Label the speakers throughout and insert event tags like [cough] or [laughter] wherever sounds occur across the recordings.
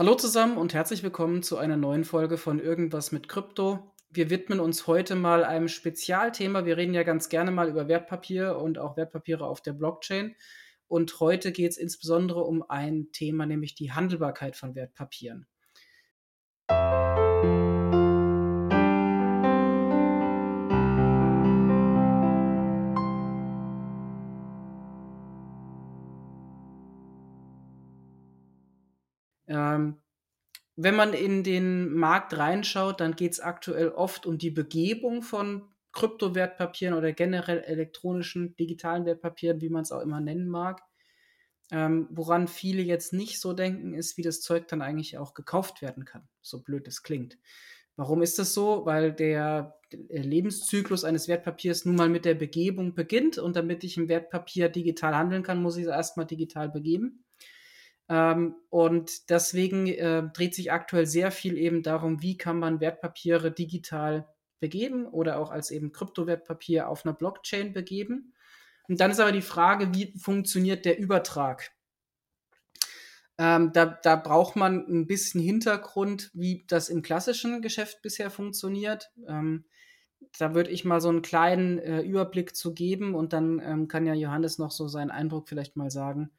Speaker 1: Hallo zusammen und herzlich willkommen zu einer neuen Folge von Irgendwas mit Krypto. Wir widmen uns heute mal einem Spezialthema. Wir reden ja ganz gerne mal über Wertpapier und auch Wertpapiere auf der Blockchain. Und heute geht es insbesondere um ein Thema, nämlich die Handelbarkeit von Wertpapieren. Wenn man in den Markt reinschaut, dann geht es aktuell oft um die Begebung von Kryptowertpapieren oder generell elektronischen digitalen Wertpapieren, wie man es auch immer nennen mag. Ähm, woran viele jetzt nicht so denken, ist, wie das Zeug dann eigentlich auch gekauft werden kann, so blöd es klingt. Warum ist das so? Weil der Lebenszyklus eines Wertpapiers nun mal mit der Begebung beginnt und damit ich ein Wertpapier digital handeln kann, muss ich es erstmal digital begeben. Ähm, und deswegen äh, dreht sich aktuell sehr viel eben darum, wie kann man Wertpapiere digital begeben oder auch als eben Kryptowertpapier auf einer Blockchain begeben. Und dann ist aber die Frage, wie funktioniert der Übertrag? Ähm, da, da braucht man ein bisschen Hintergrund, wie das im klassischen Geschäft bisher funktioniert. Ähm, da würde ich mal so einen kleinen äh, Überblick zu geben und dann ähm, kann ja Johannes noch so seinen Eindruck vielleicht mal sagen,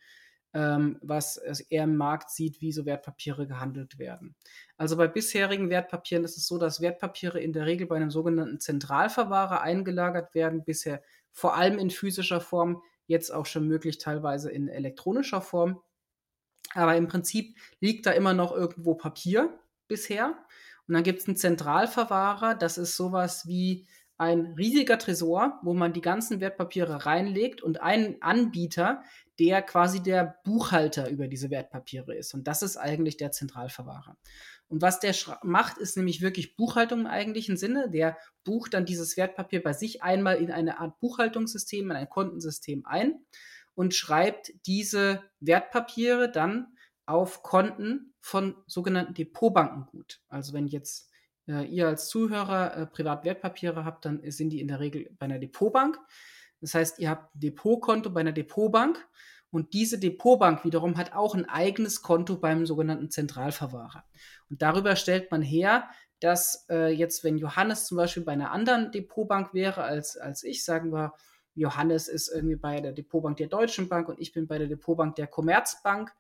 Speaker 1: ähm, was er im Markt sieht, wie so Wertpapiere gehandelt werden. Also bei bisherigen Wertpapieren ist es so, dass Wertpapiere in der Regel bei einem sogenannten Zentralverwahrer eingelagert werden, bisher vor allem in physischer Form, jetzt auch schon möglich teilweise in elektronischer Form. Aber im Prinzip liegt da immer noch irgendwo Papier bisher. Und dann gibt es einen Zentralverwahrer, das ist sowas wie ein riesiger Tresor, wo man die ganzen Wertpapiere reinlegt und einen Anbieter, der quasi der Buchhalter über diese Wertpapiere ist. Und das ist eigentlich der Zentralverwahrer. Und was der macht, ist nämlich wirklich Buchhaltung im eigentlichen Sinne. Der bucht dann dieses Wertpapier bei sich einmal in eine Art Buchhaltungssystem, in ein Kontensystem ein und schreibt diese Wertpapiere dann auf Konten von sogenannten Depotbanken gut. Also wenn jetzt ihr als Zuhörer äh, Privatwertpapiere habt, dann sind die in der Regel bei einer Depotbank. Das heißt, ihr habt ein Depotkonto bei einer Depotbank und diese Depotbank wiederum hat auch ein eigenes Konto beim sogenannten Zentralverwahrer. Und darüber stellt man her, dass äh, jetzt, wenn Johannes zum Beispiel bei einer anderen Depotbank wäre als, als ich, sagen wir, Johannes ist irgendwie bei der Depotbank der Deutschen Bank und ich bin bei der Depotbank der Commerzbank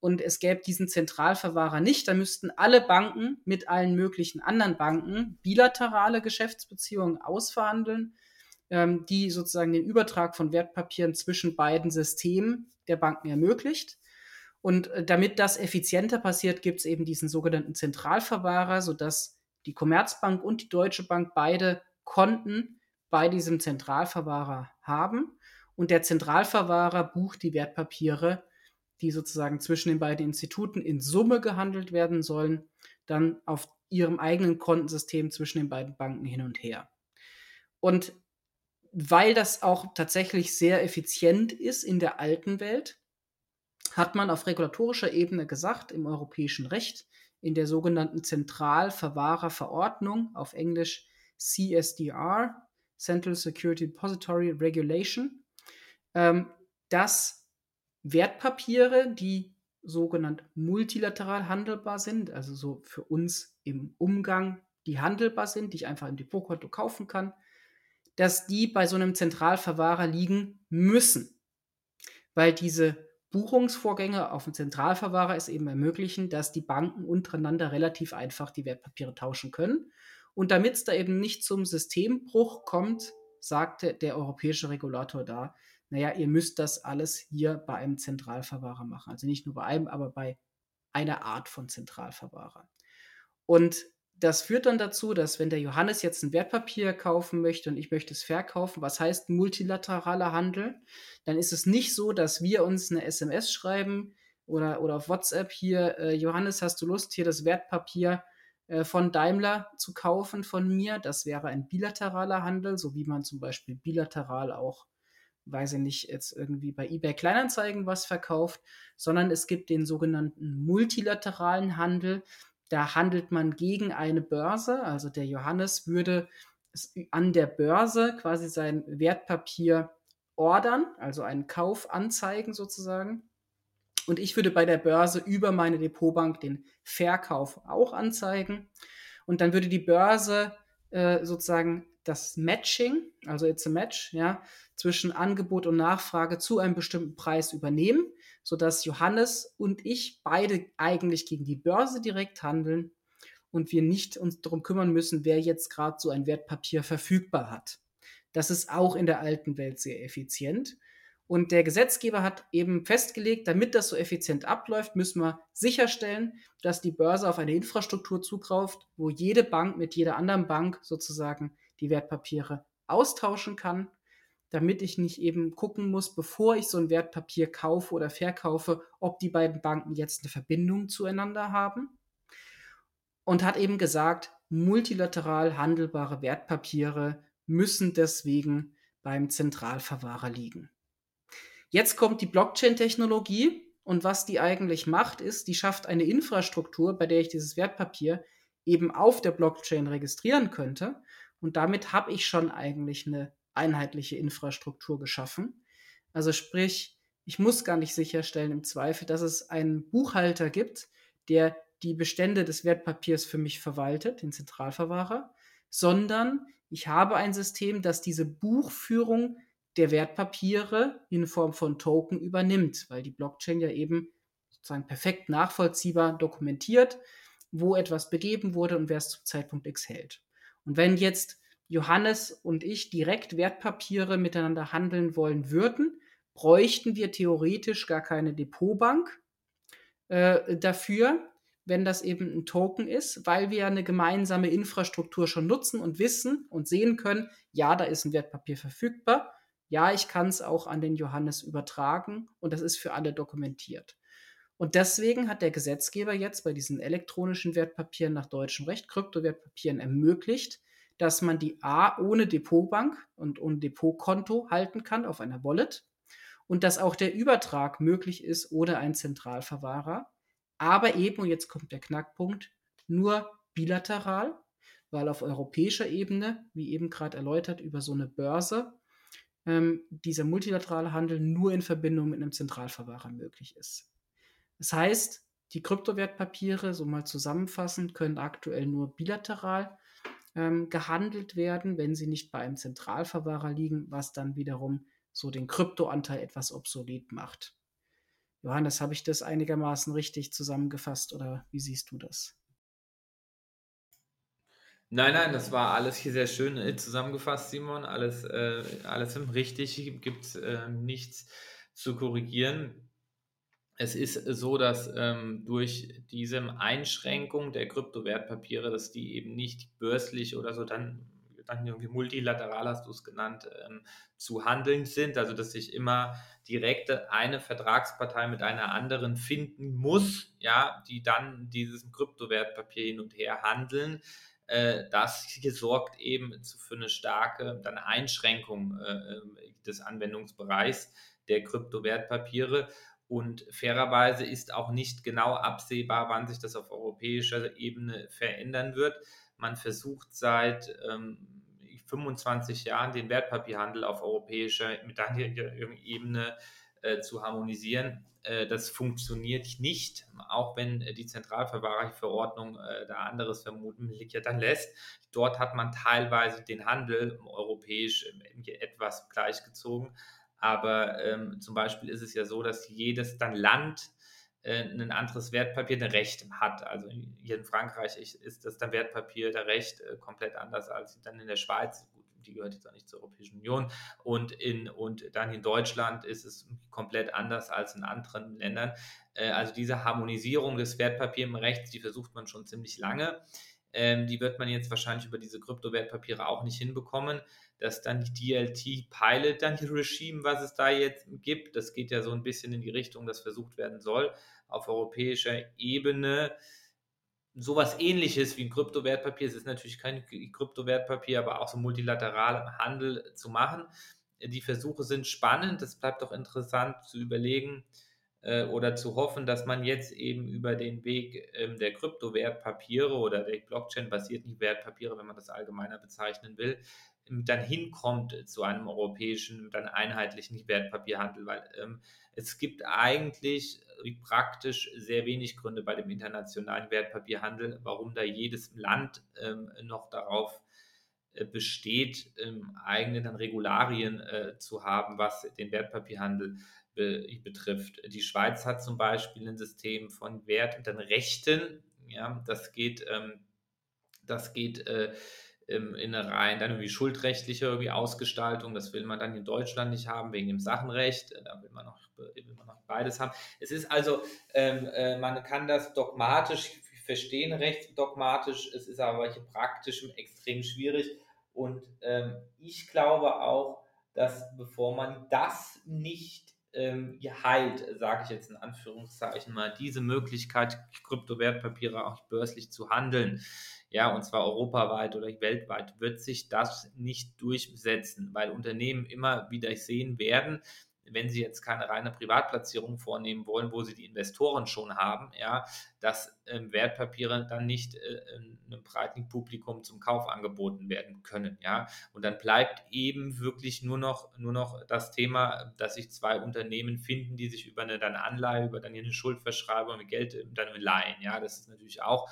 Speaker 1: und es gäbe diesen Zentralverwahrer nicht, dann müssten alle Banken mit allen möglichen anderen Banken bilaterale Geschäftsbeziehungen ausverhandeln ähm, die sozusagen den Übertrag von Wertpapieren zwischen beiden Systemen der Banken ermöglicht. Und äh, damit das effizienter passiert, gibt es eben diesen sogenannten Zentralverwahrer, sodass die Commerzbank und die Deutsche Bank beide Konten bei diesem Zentralverwahrer haben. Und der Zentralverwahrer bucht die Wertpapiere, die sozusagen zwischen den beiden Instituten in Summe gehandelt werden sollen, dann auf ihrem eigenen Kontensystem zwischen den beiden Banken hin und her. Und weil das auch tatsächlich sehr effizient ist in der alten Welt, hat man auf regulatorischer Ebene gesagt, im europäischen Recht, in der sogenannten Zentralverwahrerverordnung, auf Englisch CSDR, Central Security Depository Regulation, ähm, dass Wertpapiere, die sogenannt multilateral handelbar sind, also so für uns im Umgang, die handelbar sind, die ich einfach im Depotkonto kaufen kann, dass die bei so einem Zentralverwahrer liegen müssen, weil diese Buchungsvorgänge auf dem Zentralverwahrer es eben ermöglichen, dass die Banken untereinander relativ einfach die Wertpapiere tauschen können. Und damit es da eben nicht zum Systembruch kommt, sagte der europäische Regulator da, naja, ihr müsst das alles hier bei einem Zentralverwahrer machen. Also nicht nur bei einem, aber bei einer Art von Zentralverwahrer. Und das führt dann dazu, dass wenn der Johannes jetzt ein Wertpapier kaufen möchte und ich möchte es verkaufen, was heißt multilateraler Handel, dann ist es nicht so, dass wir uns eine SMS schreiben oder, oder auf WhatsApp hier, äh, Johannes, hast du Lust, hier das Wertpapier von Daimler zu kaufen von mir? Das wäre ein bilateraler Handel, so wie man zum Beispiel bilateral auch, weiß ich nicht, jetzt irgendwie bei eBay Kleinanzeigen was verkauft, sondern es gibt den sogenannten multilateralen Handel. Da handelt man gegen eine Börse. Also der Johannes würde an der Börse quasi sein Wertpapier ordern, also einen Kauf anzeigen sozusagen. Und ich würde bei der Börse über meine Depotbank den Verkauf auch anzeigen. Und dann würde die Börse äh, sozusagen das Matching, also it's a match, ja, zwischen Angebot und Nachfrage zu einem bestimmten Preis übernehmen, sodass Johannes und ich beide eigentlich gegen die Börse direkt handeln und wir nicht uns darum kümmern müssen, wer jetzt gerade so ein Wertpapier verfügbar hat. Das ist auch in der alten Welt sehr effizient. Und der Gesetzgeber hat eben festgelegt, damit das so effizient abläuft, müssen wir sicherstellen, dass die Börse auf eine Infrastruktur zugreift, wo jede Bank mit jeder anderen Bank sozusagen die Wertpapiere austauschen kann, damit ich nicht eben gucken muss, bevor ich so ein Wertpapier kaufe oder verkaufe, ob die beiden Banken jetzt eine Verbindung zueinander haben. Und hat eben gesagt, multilateral handelbare Wertpapiere müssen deswegen beim Zentralverwahrer liegen. Jetzt kommt die Blockchain-Technologie und was die eigentlich macht, ist, die schafft eine Infrastruktur, bei der ich dieses Wertpapier eben auf der Blockchain registrieren könnte. Und damit habe ich schon eigentlich eine einheitliche Infrastruktur geschaffen. Also sprich, ich muss gar nicht sicherstellen im Zweifel, dass es einen Buchhalter gibt, der die Bestände des Wertpapiers für mich verwaltet, den Zentralverwahrer, sondern ich habe ein System, das diese Buchführung der Wertpapiere in Form von Token übernimmt, weil die Blockchain ja eben sozusagen perfekt nachvollziehbar dokumentiert, wo etwas begeben wurde und wer es zum Zeitpunkt X hält. Und wenn jetzt Johannes und ich direkt Wertpapiere miteinander handeln wollen würden, bräuchten wir theoretisch gar keine Depotbank äh, dafür, wenn das eben ein Token ist, weil wir eine gemeinsame Infrastruktur schon nutzen und wissen und sehen können, ja, da ist ein Wertpapier verfügbar ja, ich kann es auch an den Johannes übertragen und das ist für alle dokumentiert. Und deswegen hat der Gesetzgeber jetzt bei diesen elektronischen Wertpapieren nach deutschem Recht, Kryptowertpapieren ermöglicht, dass man die A ohne Depotbank und ohne Depotkonto halten kann auf einer Wallet und dass auch der Übertrag möglich ist ohne einen Zentralverwahrer, aber eben, und jetzt kommt der Knackpunkt, nur bilateral, weil auf europäischer Ebene, wie eben gerade erläutert, über so eine Börse ähm, dieser multilaterale Handel nur in Verbindung mit einem Zentralverwahrer möglich ist. Das heißt, die Kryptowertpapiere, so mal zusammenfassend, können aktuell nur bilateral ähm, gehandelt werden, wenn sie nicht bei einem Zentralverwahrer liegen, was dann wiederum so den Kryptoanteil etwas obsolet macht. Johannes, habe ich das einigermaßen richtig zusammengefasst oder wie siehst du das?
Speaker 2: Nein, nein, das war alles hier sehr schön äh, zusammengefasst, Simon. Alles, äh, alles richtig, gibt es äh, nichts zu korrigieren. Es ist so, dass ähm, durch diese Einschränkung der Kryptowertpapiere, dass die eben nicht börslich oder so dann, dann irgendwie multilateral, hast du es genannt, ähm, zu handeln sind. Also dass sich immer direkt eine Vertragspartei mit einer anderen finden muss, ja, die dann dieses Kryptowertpapier hin und her handeln das hier sorgt eben für eine starke dann Einschränkung äh, ähm, des Anwendungsbereichs der Kryptowertpapiere. Und fairerweise ist auch nicht genau absehbar, wann sich das auf europäischer Ebene verändern wird. Man versucht seit ähm, 25 Jahren den Wertpapierhandel auf europäischer Ebene äh, zu harmonisieren. Äh, das funktioniert nicht, auch wenn äh, die Zentralverwahrungsverordnung äh, da anderes vermutlich ja dann lässt. Dort hat man teilweise den Handel europäisch etwas gleichgezogen. Aber ähm, zum Beispiel ist es ja so, dass jedes dann Land äh, ein anderes Wertpapier ein Recht hat. Also hier in Frankreich ist das dann Wertpapier der Recht äh, komplett anders als dann in der Schweiz die gehört jetzt auch nicht zur Europäischen Union. Und, in, und dann in Deutschland ist es komplett anders als in anderen Ländern. Äh, also diese Harmonisierung des Wertpapierrechts, die versucht man schon ziemlich lange. Ähm, die wird man jetzt wahrscheinlich über diese Kryptowertpapiere auch nicht hinbekommen, dass dann die DLT Pilot, dann die Regime, was es da jetzt gibt, das geht ja so ein bisschen in die Richtung, dass versucht werden soll, auf europäischer Ebene sowas ähnliches wie ein Kryptowertpapier, es ist natürlich kein Kryptowertpapier, aber auch so multilateral Handel zu machen. Die Versuche sind spannend, es bleibt doch interessant zu überlegen äh, oder zu hoffen, dass man jetzt eben über den Weg ähm, der Kryptowertpapiere oder der Blockchain-basierten Wertpapiere, wenn man das allgemeiner bezeichnen will, dann hinkommt zu einem europäischen, dann einheitlichen Wertpapierhandel, weil ähm, es gibt eigentlich praktisch sehr wenig Gründe bei dem internationalen Wertpapierhandel, warum da jedes Land ähm, noch darauf äh, besteht, ähm, eigene dann Regularien äh, zu haben, was den Wertpapierhandel be betrifft. Die Schweiz hat zum Beispiel ein System von Wert und dann Rechten. Ja, das geht, ähm, das geht äh, in eine rein dann irgendwie schuldrechtliche irgendwie Ausgestaltung. Das will man dann in Deutschland nicht haben wegen dem Sachenrecht. Da will man noch, will man noch beides haben. Es ist also, ähm, äh, man kann das dogmatisch verstehen, rechtsdogmatisch. Es ist aber hier praktisch extrem schwierig. Und ähm, ich glaube auch, dass bevor man das nicht ähm, heilt, sage ich jetzt in Anführungszeichen mal, diese Möglichkeit, Kryptowertpapiere auch börslich zu handeln, ja, und zwar europaweit oder weltweit, wird sich das nicht durchsetzen, weil Unternehmen immer wieder sehen werden, wenn sie jetzt keine reine Privatplatzierung vornehmen wollen, wo sie die Investoren schon haben, ja, dass ähm, Wertpapiere dann nicht äh, einem breiten Publikum zum Kauf angeboten werden können, ja. Und dann bleibt eben wirklich nur noch, nur noch das Thema, dass sich zwei Unternehmen finden, die sich über eine dann Anleihe, über dann eine Schuldverschreibung mit Geld dann leihen, ja. Das ist natürlich auch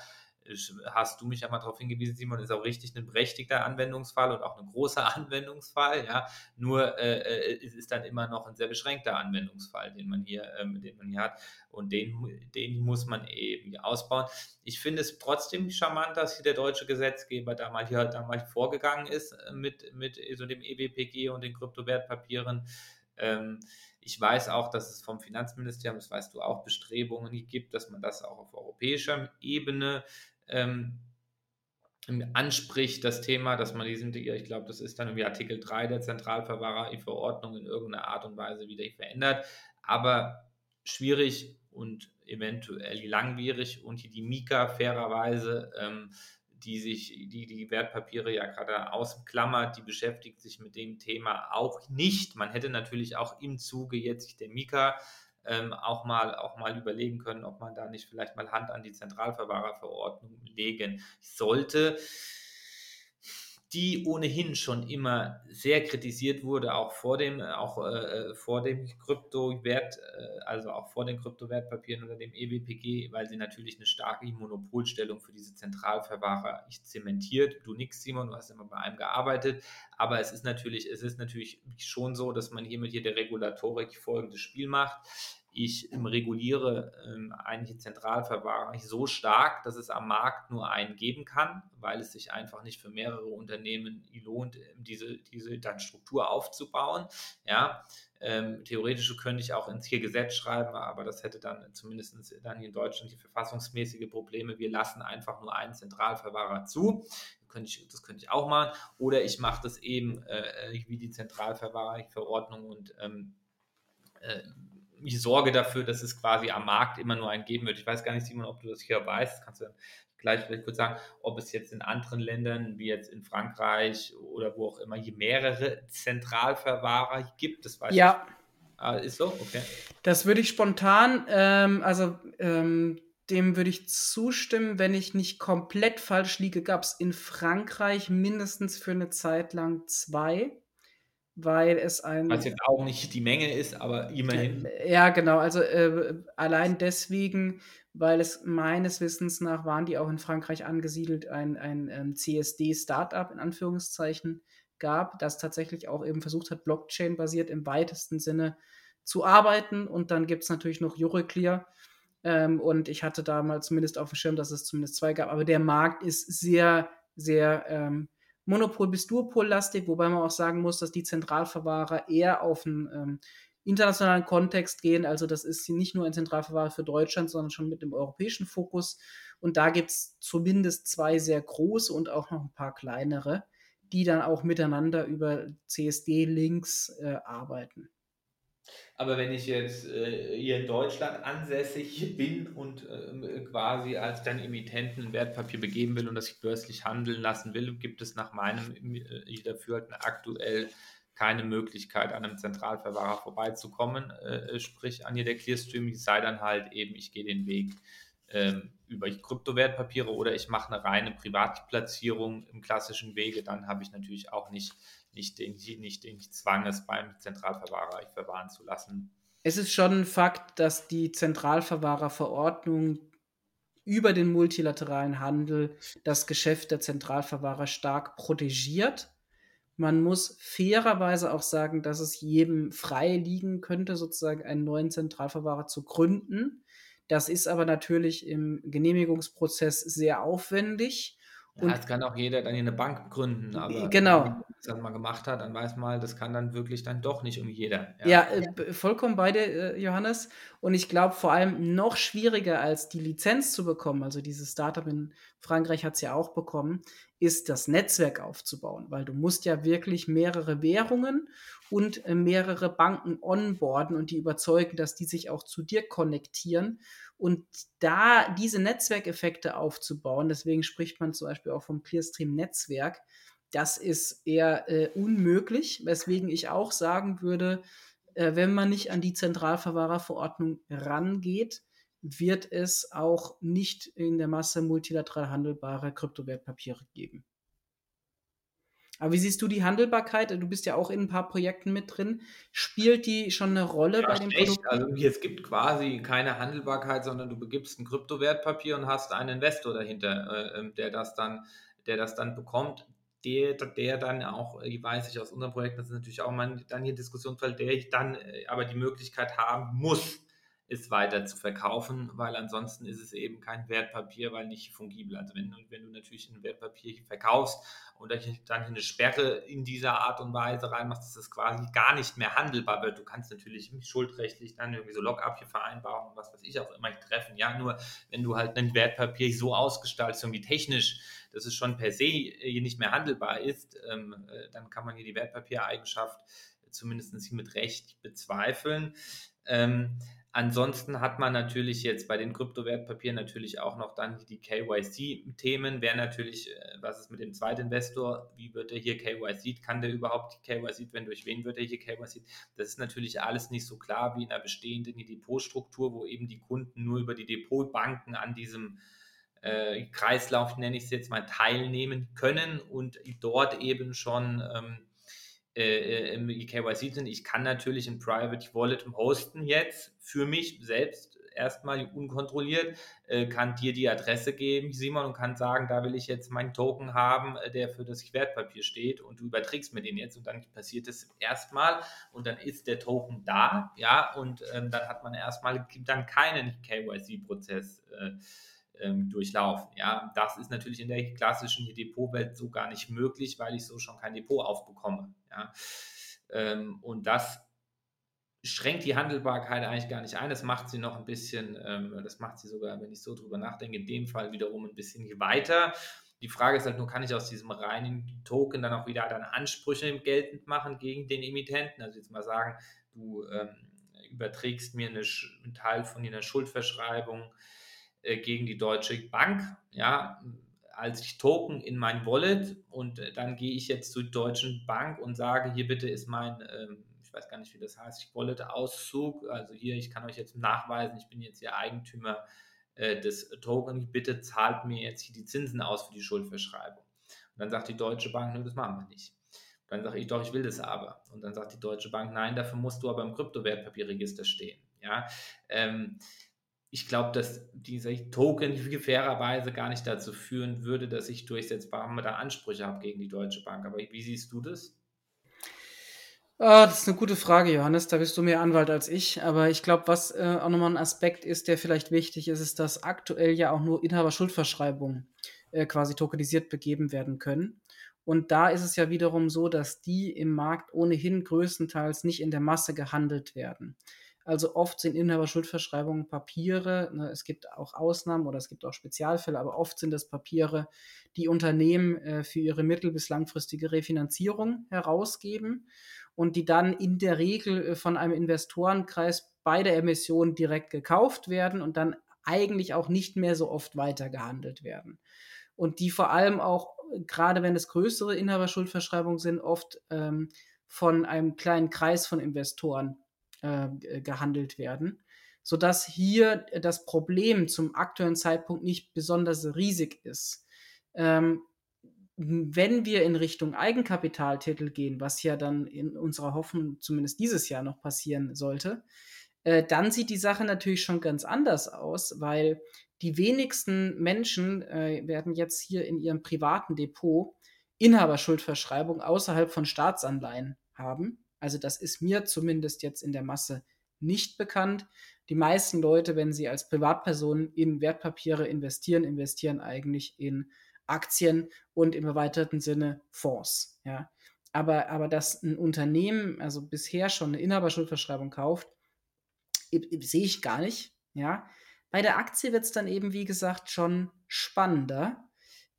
Speaker 2: hast du mich ja mal darauf hingewiesen, Simon, ist auch richtig ein berechtigter Anwendungsfall und auch ein großer [laughs] Anwendungsfall, ja. Nur äh, äh, es ist dann immer noch ein sehr beschränkter Anwendungsfall, den man hier, ähm, den man hier hat. Und den, den muss man eben ausbauen. Ich finde es trotzdem charmant, dass hier der deutsche Gesetzgeber da mal hier da mal vorgegangen ist äh, mit, mit so dem EWPG und den Kryptowertpapieren. Ähm, ich weiß auch, dass es vom Finanzministerium, das weißt du auch, Bestrebungen gibt, dass man das auch auf europäischer Ebene ähm, anspricht, das Thema, dass man diesen, ich glaube, das ist dann irgendwie Artikel 3 der Zentralverwahrer-Verordnung in irgendeiner Art und Weise wieder verändert, aber schwierig und eventuell langwierig und die Mika fairerweise, ähm, die sich, die die Wertpapiere ja gerade ausklammert, die beschäftigt sich mit dem Thema auch nicht. Man hätte natürlich auch im Zuge jetzt der Mika ähm, auch, mal, auch mal überlegen können, ob man da nicht vielleicht mal Hand an die Zentralverwahrerverordnung legen sollte die ohnehin schon immer sehr kritisiert wurde, auch vor dem, auch äh, vor dem Kryptowert, äh, also auch vor den Kryptowertpapieren oder dem EWPG, weil sie natürlich eine starke Monopolstellung für diese Zentralverwahrer zementiert. Du nix, Simon, du hast immer bei einem gearbeitet, aber es ist natürlich, es ist natürlich schon so, dass man hiermit hier der Regulatorik folgendes Spiel macht ich reguliere ähm, eigentlich Zentralverwahrer so stark, dass es am Markt nur einen geben kann, weil es sich einfach nicht für mehrere Unternehmen lohnt, diese, diese dann Struktur aufzubauen. Ja, ähm, theoretisch könnte ich auch ins hier Gesetz schreiben, aber das hätte dann zumindest dann hier in Deutschland die verfassungsmäßige Probleme. Wir lassen einfach nur einen Zentralverwahrer zu. Könnte ich, das könnte ich auch machen. Oder ich mache das eben äh, wie die Zentralverwahrungsverordnung und ähm, äh, ich sorge dafür, dass es quasi am Markt immer nur einen geben wird. Ich weiß gar nicht, Simon, ob du das hier weißt. Kannst du gleich vielleicht kurz sagen, ob es jetzt in anderen Ländern, wie jetzt in Frankreich oder wo auch immer, hier mehrere Zentralverwahrer gibt? Das weiß
Speaker 1: ja.
Speaker 2: ich. Ah, ist so? Okay.
Speaker 1: Das würde ich spontan, ähm, also ähm, dem würde ich zustimmen, wenn ich nicht komplett falsch liege, gab es in Frankreich mindestens für eine Zeit lang zwei weil es ein.
Speaker 2: Was jetzt auch nicht die Menge ist, aber immerhin.
Speaker 1: Äh, ja, genau. Also äh, allein deswegen, weil es meines Wissens nach waren die auch in Frankreich angesiedelt, ein, ein ähm, CSD-Startup in Anführungszeichen gab, das tatsächlich auch eben versucht hat, Blockchain-basiert im weitesten Sinne zu arbeiten. Und dann gibt es natürlich noch Euroclear. Ähm, und ich hatte da mal zumindest auf dem Schirm, dass es zumindest zwei gab. Aber der Markt ist sehr, sehr ähm, Monopol- bis Duopol-lastig, wobei man auch sagen muss, dass die Zentralverwahrer eher auf einen ähm, internationalen Kontext gehen. Also das ist nicht nur ein Zentralverwahrer für Deutschland, sondern schon mit dem europäischen Fokus. Und da gibt es zumindest zwei sehr große und auch noch ein paar kleinere, die dann auch miteinander über CSD-Links äh, arbeiten.
Speaker 2: Aber wenn ich jetzt äh, hier in Deutschland ansässig bin und äh, quasi als dann Emittenten ein Wertpapier begeben will und das ich börslich handeln lassen will, gibt es nach meinem äh, Dafürhalten aktuell keine Möglichkeit, an einem Zentralverwahrer vorbeizukommen, äh, sprich an hier der Clearstream, sei dann halt eben, ich gehe den Weg ähm, über Kryptowertpapiere oder ich mache eine reine Privatplatzierung im klassischen Wege, dann habe ich natürlich auch nicht, nicht, den, nicht den Zwang, es beim Zentralverwahrer verwahren zu lassen.
Speaker 1: Es ist schon ein Fakt, dass die Zentralverwahrerverordnung über den multilateralen Handel das Geschäft der Zentralverwahrer stark protegiert. Man muss fairerweise auch sagen, dass es jedem frei liegen könnte, sozusagen einen neuen Zentralverwahrer zu gründen. Das ist aber natürlich im Genehmigungsprozess sehr aufwendig
Speaker 2: ja, es kann auch jeder dann hier eine Bank gründen, aber
Speaker 1: genau.
Speaker 2: wenn man das dann mal gemacht hat, dann weiß man, das kann dann wirklich dann doch nicht um jeder.
Speaker 1: Ja, ja äh, vollkommen beide, äh, Johannes. Und ich glaube vor allem noch schwieriger als die Lizenz zu bekommen, also dieses Startup in Frankreich hat es ja auch bekommen, ist das Netzwerk aufzubauen, weil du musst ja wirklich mehrere Währungen und äh, mehrere Banken onboarden und die überzeugen, dass die sich auch zu dir konnektieren. Und da diese Netzwerkeffekte aufzubauen, deswegen spricht man zum Beispiel auch vom Clearstream-Netzwerk, das ist eher äh, unmöglich, weswegen ich auch sagen würde, äh, wenn man nicht an die Zentralverwahrerverordnung rangeht, wird es auch nicht in der Masse multilateral handelbare Kryptowertpapiere geben. Aber wie siehst du die Handelbarkeit? Du bist ja auch in ein paar Projekten mit drin. Spielt die schon eine Rolle ja, bei dem
Speaker 2: Produkt? Also es gibt quasi keine Handelbarkeit, sondern du begibst ein Kryptowertpapier und hast einen Investor dahinter, äh, ähm, der das dann, der das dann bekommt. Der, der dann auch, ich weiß ich aus unserem Projekt, das ist natürlich auch mal dann hier Diskussionsfeld, der dann äh, aber die Möglichkeit haben muss, es weiter zu verkaufen, weil ansonsten ist es eben kein Wertpapier, weil nicht fungibel. Also wenn, wenn du natürlich ein Wertpapier verkaufst und dann eine Sperre in dieser Art und Weise reinmachst, dass es quasi gar nicht mehr handelbar wird. Du kannst natürlich schuldrechtlich dann irgendwie so Lock-up hier vereinbaren und was weiß ich auch immer treffen. Ja, nur wenn du halt ein Wertpapier so ausgestaltest, irgendwie technisch, dass es schon per se hier nicht mehr handelbar ist, ähm, äh, dann kann man hier die Wertpapiereigenschaft zumindest mit Recht bezweifeln. Ansonsten hat man natürlich jetzt bei den Kryptowertpapieren natürlich auch noch dann die KYC-Themen. Wäre natürlich, äh, was ist mit dem Zweitinvestor? Wie wird er hier KYC? Kann der überhaupt KYC? Wenn durch wen wird er hier KYC? Das ist natürlich alles nicht so klar wie in einer bestehenden Depotstruktur, wo eben die Kunden nur über die Depotbanken an diesem äh, Kreislauf, nenne ich es jetzt mal, teilnehmen können und dort eben schon ähm, äh, im KYC sind. Ich kann natürlich ein Private Wallet hosten jetzt für mich selbst erstmal unkontrolliert, äh, kann dir die Adresse geben, Simon, und kann sagen, da will ich jetzt meinen Token haben, äh, der für das Wertpapier steht und du überträgst mir den jetzt und dann passiert es erstmal und dann ist der Token da, ja, und ähm, dann hat man erstmal dann keinen KYC-Prozess. Äh, ähm, durchlaufen. Ja, das ist natürlich in der klassischen Depotwelt so gar nicht möglich, weil ich so schon kein Depot aufbekomme. Ja, ähm, und das schränkt die Handelbarkeit eigentlich gar nicht ein. Das macht sie noch ein bisschen, ähm, das macht sie sogar, wenn ich so drüber nachdenke, in dem Fall wiederum ein bisschen weiter. Die Frage ist halt nur, kann ich aus diesem reinen Token dann auch wieder dann Ansprüche geltend machen gegen den Emittenten? Also jetzt mal sagen, du ähm, überträgst mir eine, einen Teil von einer Schuldverschreibung gegen die Deutsche Bank, ja, als Token in mein Wallet und äh, dann gehe ich jetzt zur Deutschen Bank und sage, hier bitte ist mein, ähm, ich weiß gar nicht, wie das heißt, Wallet-Auszug, also hier, ich kann euch jetzt nachweisen, ich bin jetzt hier Eigentümer äh, des Tokens, bitte zahlt mir jetzt hier die Zinsen aus für die Schuldverschreibung. Und dann sagt die Deutsche Bank, nö, das machen wir nicht. Dann sage ich, doch, ich will das aber. Und dann sagt die Deutsche Bank, nein, dafür musst du aber im Kryptowertpapierregister stehen. Ja, ähm, ich glaube, dass dieser Token fairerweise gar nicht dazu führen würde, dass ich durchsetzbare Ansprüche habe gegen die Deutsche Bank. Aber wie siehst du das?
Speaker 1: Oh, das ist eine gute Frage, Johannes. Da bist du mehr Anwalt als ich. Aber ich glaube, was äh, auch nochmal ein Aspekt ist, der vielleicht wichtig ist, ist, dass aktuell ja auch nur Inhaberschuldverschreibungen äh, quasi tokenisiert begeben werden können. Und da ist es ja wiederum so, dass die im Markt ohnehin größtenteils nicht in der Masse gehandelt werden. Also oft sind Inhaberschuldverschreibungen Papiere. Ne, es gibt auch Ausnahmen oder es gibt auch Spezialfälle, aber oft sind es Papiere, die Unternehmen äh, für ihre mittel- bis langfristige Refinanzierung herausgeben und die dann in der Regel äh, von einem Investorenkreis bei der Emission direkt gekauft werden und dann eigentlich auch nicht mehr so oft weitergehandelt werden. Und die vor allem auch, gerade wenn es größere Inhaberschuldverschreibungen sind, oft ähm, von einem kleinen Kreis von Investoren äh, gehandelt werden, sodass hier das Problem zum aktuellen Zeitpunkt nicht besonders riesig ist. Ähm, wenn wir in Richtung Eigenkapitaltitel gehen, was ja dann in unserer Hoffnung zumindest dieses Jahr noch passieren sollte, äh, dann sieht die Sache natürlich schon ganz anders aus, weil die wenigsten Menschen äh, werden jetzt hier in ihrem privaten Depot Inhaberschuldverschreibung außerhalb von Staatsanleihen haben. Also das ist mir zumindest jetzt in der Masse nicht bekannt. Die meisten Leute, wenn sie als Privatperson in Wertpapiere investieren, investieren eigentlich in Aktien und im erweiterten Sinne Fonds. Ja. Aber, aber dass ein Unternehmen also bisher schon eine Inhaberschuldverschreibung kauft, sehe ich gar nicht. Ja. Bei der Aktie wird es dann eben, wie gesagt, schon spannender,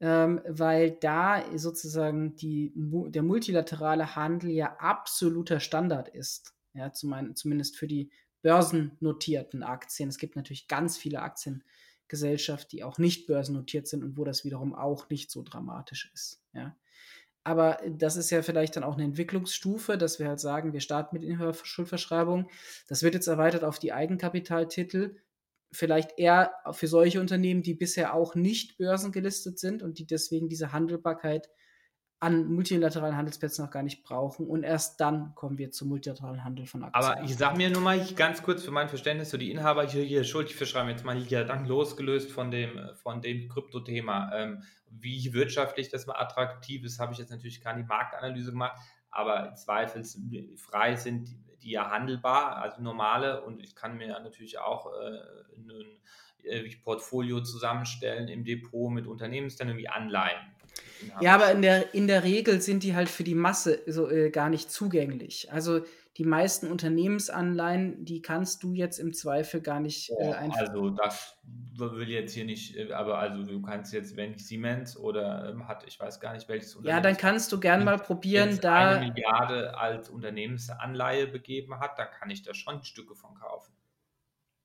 Speaker 1: ähm, weil da sozusagen die, der multilaterale Handel ja absoluter Standard ist. Ja, zum, zumindest für die börsennotierten Aktien. Es gibt natürlich ganz viele Aktiengesellschaften, die auch nicht börsennotiert sind und wo das wiederum auch nicht so dramatisch ist. Ja. Aber das ist ja vielleicht dann auch eine Entwicklungsstufe, dass wir halt sagen, wir starten mit Inhaberschuldverschreibung. Das wird jetzt erweitert auf die Eigenkapitaltitel vielleicht eher für solche Unternehmen, die bisher auch nicht börsengelistet sind und die deswegen diese Handelbarkeit an multilateralen Handelsplätzen noch gar nicht brauchen. Und erst dann kommen wir zum multilateralen Handel von
Speaker 2: Aktien. Aber ich sage mir nur mal ganz kurz für mein Verständnis, so die Inhaber hier, hier schuldig verschreiben, jetzt mal hier dann losgelöst von dem, von dem Kryptothema. Ähm, wie wirtschaftlich das mal attraktiv ist, habe ich jetzt natürlich keine Marktanalyse gemacht, aber zweifelsfrei sind die ja handelbar, also normale. Und ich kann mir natürlich auch äh, ein äh, Portfolio zusammenstellen im Depot mit Unternehmensstellen wie Anleihen.
Speaker 1: Ja, aber in der, in der Regel sind die halt für die Masse so, äh, gar nicht zugänglich. Also die meisten Unternehmensanleihen, die kannst du jetzt im Zweifel gar nicht
Speaker 2: äh, einfach. Also das will jetzt hier nicht, äh, aber also du kannst jetzt, wenn Siemens oder ähm, hat, ich weiß gar nicht welches
Speaker 1: Unternehmen. Ja, dann kannst du gern mal probieren, da.
Speaker 2: eine Milliarde als Unternehmensanleihe begeben hat, da kann ich da schon Stücke von kaufen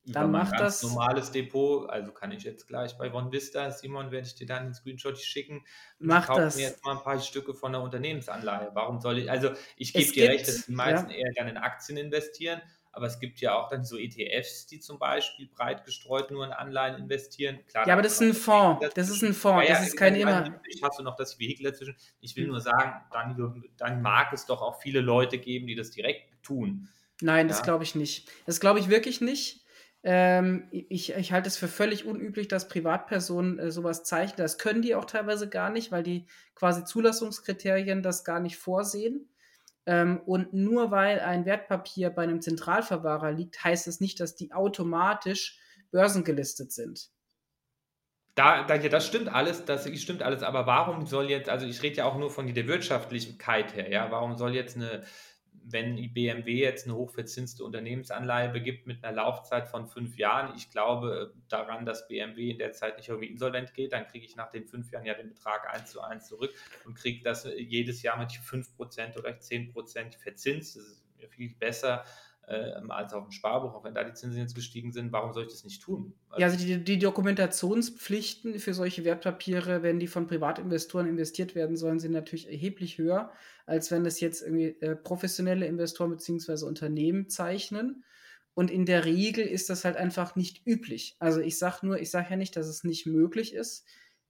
Speaker 1: dann macht das.
Speaker 2: normales Depot, also kann ich jetzt gleich bei Von Vista, Simon, werde ich dir dann den Screenshot schicken.
Speaker 1: Mach ich das.
Speaker 2: mir jetzt mal ein paar Stücke von der Unternehmensanleihe. Warum soll ich, also ich gebe dir recht, dass die meisten ja. eher gerne in Aktien investieren, aber es gibt ja auch dann so ETFs, die zum Beispiel breit gestreut nur in Anleihen investieren.
Speaker 1: Klar, ja, aber das ist ein Fonds. Das ist ein Fonds. Das ist kein immer.
Speaker 2: Ich habe noch das Vehikel dazwischen. Ich will hm. nur sagen, dann, dann mag es doch auch viele Leute geben, die das direkt tun.
Speaker 1: Nein, ja? das glaube ich nicht. Das glaube ich wirklich nicht. Ähm, ich, ich halte es für völlig unüblich, dass Privatpersonen äh, sowas zeichnen. Das können die auch teilweise gar nicht, weil die quasi Zulassungskriterien das gar nicht vorsehen. Ähm, und nur weil ein Wertpapier bei einem Zentralverwahrer liegt, heißt es nicht, dass die automatisch börsengelistet sind.
Speaker 2: Da, da, das stimmt alles, das stimmt alles, aber warum soll jetzt, also ich rede ja auch nur von der Wirtschaftlichkeit her, ja, warum soll jetzt eine, wenn BMW jetzt eine hochverzinste Unternehmensanleihe begibt mit einer Laufzeit von fünf Jahren, ich glaube daran, dass BMW in der Zeit nicht irgendwie insolvent geht, dann kriege ich nach den fünf Jahren ja den Betrag eins zu eins zurück und kriege das jedes Jahr mit 5% oder 10% verzinst. Das ist viel besser äh, als auf dem Sparbuch, auch wenn da die Zinsen jetzt gestiegen sind, warum soll ich das nicht tun?
Speaker 1: Also ja, also die, die, Dokumentationspflichten für solche Wertpapiere, wenn die von Privatinvestoren investiert werden sollen, sind natürlich erheblich höher, als wenn das jetzt irgendwie äh, professionelle Investoren bzw. Unternehmen zeichnen. Und in der Regel ist das halt einfach nicht üblich. Also ich sage nur, ich sage ja nicht, dass es nicht möglich ist.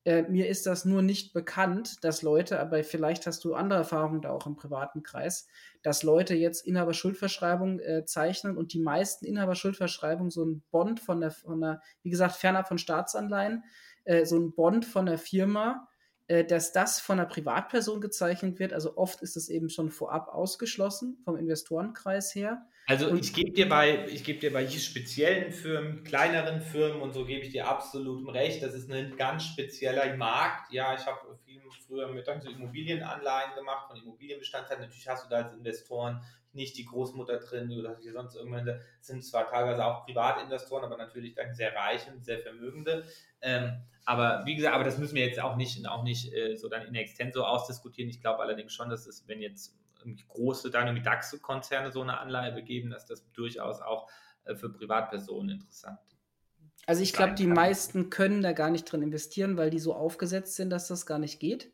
Speaker 1: Äh, mir ist das nur nicht bekannt, dass Leute, aber vielleicht hast du andere Erfahrungen da auch im privaten Kreis, dass Leute jetzt Inhaberschuldverschreibung äh, zeichnen und die meisten Inhaberschuldverschreibungen so ein Bond von der, von der, wie gesagt, fernab von Staatsanleihen, äh, so ein Bond von der Firma, äh, dass das von einer Privatperson gezeichnet wird. Also oft ist es eben schon vorab ausgeschlossen vom Investorenkreis her.
Speaker 2: Also und ich gebe dir bei, ich gebe dir bei speziellen Firmen, kleineren Firmen und so gebe ich dir absolut recht. Das ist ein ganz spezieller Markt. Ja, ich habe viel früher mit so Immobilienanleihen gemacht von Immobilienbestandteilen. Natürlich hast du da als Investoren nicht die Großmutter drin oder sonst irgendwann sind zwar teilweise auch Privatinvestoren, aber natürlich dann sehr reiche und sehr vermögende. Ähm, aber wie gesagt, aber das müssen wir jetzt auch nicht, auch nicht äh, so dann in extenso ausdiskutieren. Ich glaube allerdings schon, dass es, wenn jetzt große, dann irgendwie DAX-Konzerne so eine Anleihe begeben, dass das durchaus auch äh, für Privatpersonen interessant ist.
Speaker 1: Also ich glaube, die meisten können da gar nicht drin investieren, weil die so aufgesetzt sind, dass das gar nicht geht.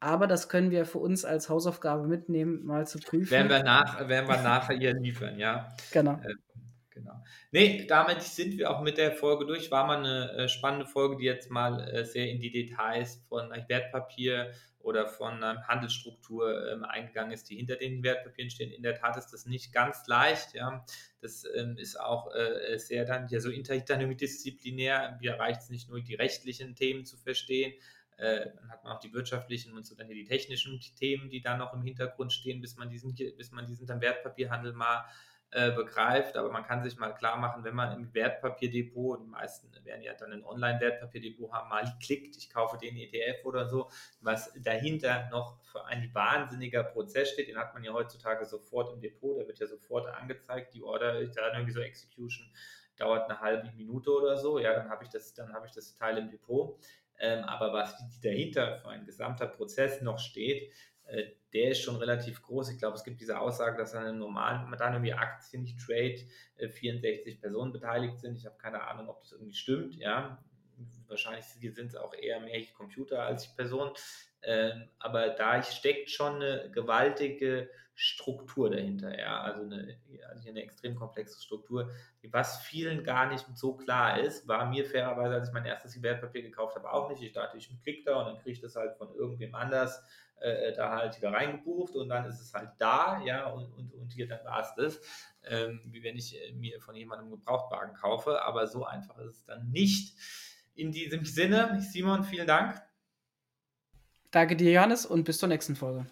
Speaker 1: Aber das können wir für uns als Hausaufgabe mitnehmen, mal zu prüfen.
Speaker 2: Werden wir, nach, werden wir nachher hier liefern, ja.
Speaker 1: Genau. Äh, genau.
Speaker 2: Nee, damit sind wir auch mit der Folge durch. War mal eine äh, spannende Folge, die jetzt mal äh, sehr in die Details von Wertpapier oder von ähm, Handelsstruktur ähm, eingegangen ist, die hinter den Wertpapieren stehen. In der Tat ist das nicht ganz leicht. Ja. Das ähm, ist auch äh, sehr dann ja so interdisziplinär. Mir reicht es nicht nur, die rechtlichen Themen zu verstehen. Äh, dann hat man auch die wirtschaftlichen und so dann die technischen Themen, die da noch im Hintergrund stehen, bis man diesen, bis man diesen dann Wertpapierhandel mal äh, begreift, aber man kann sich mal klar machen, wenn man im Wertpapierdepot, die meisten werden ja dann ein Online-Wertpapierdepot haben, mal klickt, ich kaufe den ETF oder so, was dahinter noch für ein wahnsinniger Prozess steht, den hat man ja heutzutage sofort im Depot, der wird ja sofort angezeigt, die Order, da irgendwie so Execution dauert eine halbe Minute oder so, ja, dann habe ich das, dann habe ich das Teil im Depot. Ähm, aber was dahinter für ein gesamter Prozess noch steht, der ist schon relativ groß. Ich glaube, es gibt diese Aussage, dass an einem normalen, irgendwie Aktien, nicht Trade, 64 äh, Personen beteiligt sind. Ich habe keine Ahnung, ob das irgendwie stimmt. Ja, wahrscheinlich sind es auch eher mehr Computer als Personen. Ähm, aber da steckt schon eine gewaltige Struktur dahinter, ja, also eine, also eine extrem komplexe Struktur, was vielen gar nicht so klar ist, war mir fairerweise, als ich mein erstes Wertpapier gekauft habe, auch nicht. Ich dachte, ich klicke da und dann kriege ich das halt von irgendwem anders äh, da halt wieder reingebucht und dann ist es halt da, ja, und, und, und hier dann war es das, ähm, wie wenn ich äh, mir von jemandem Gebrauchtwagen kaufe, aber so einfach ist es dann nicht. In diesem Sinne, Simon, vielen Dank.
Speaker 1: Danke dir, Johannes, und bis zur nächsten Folge.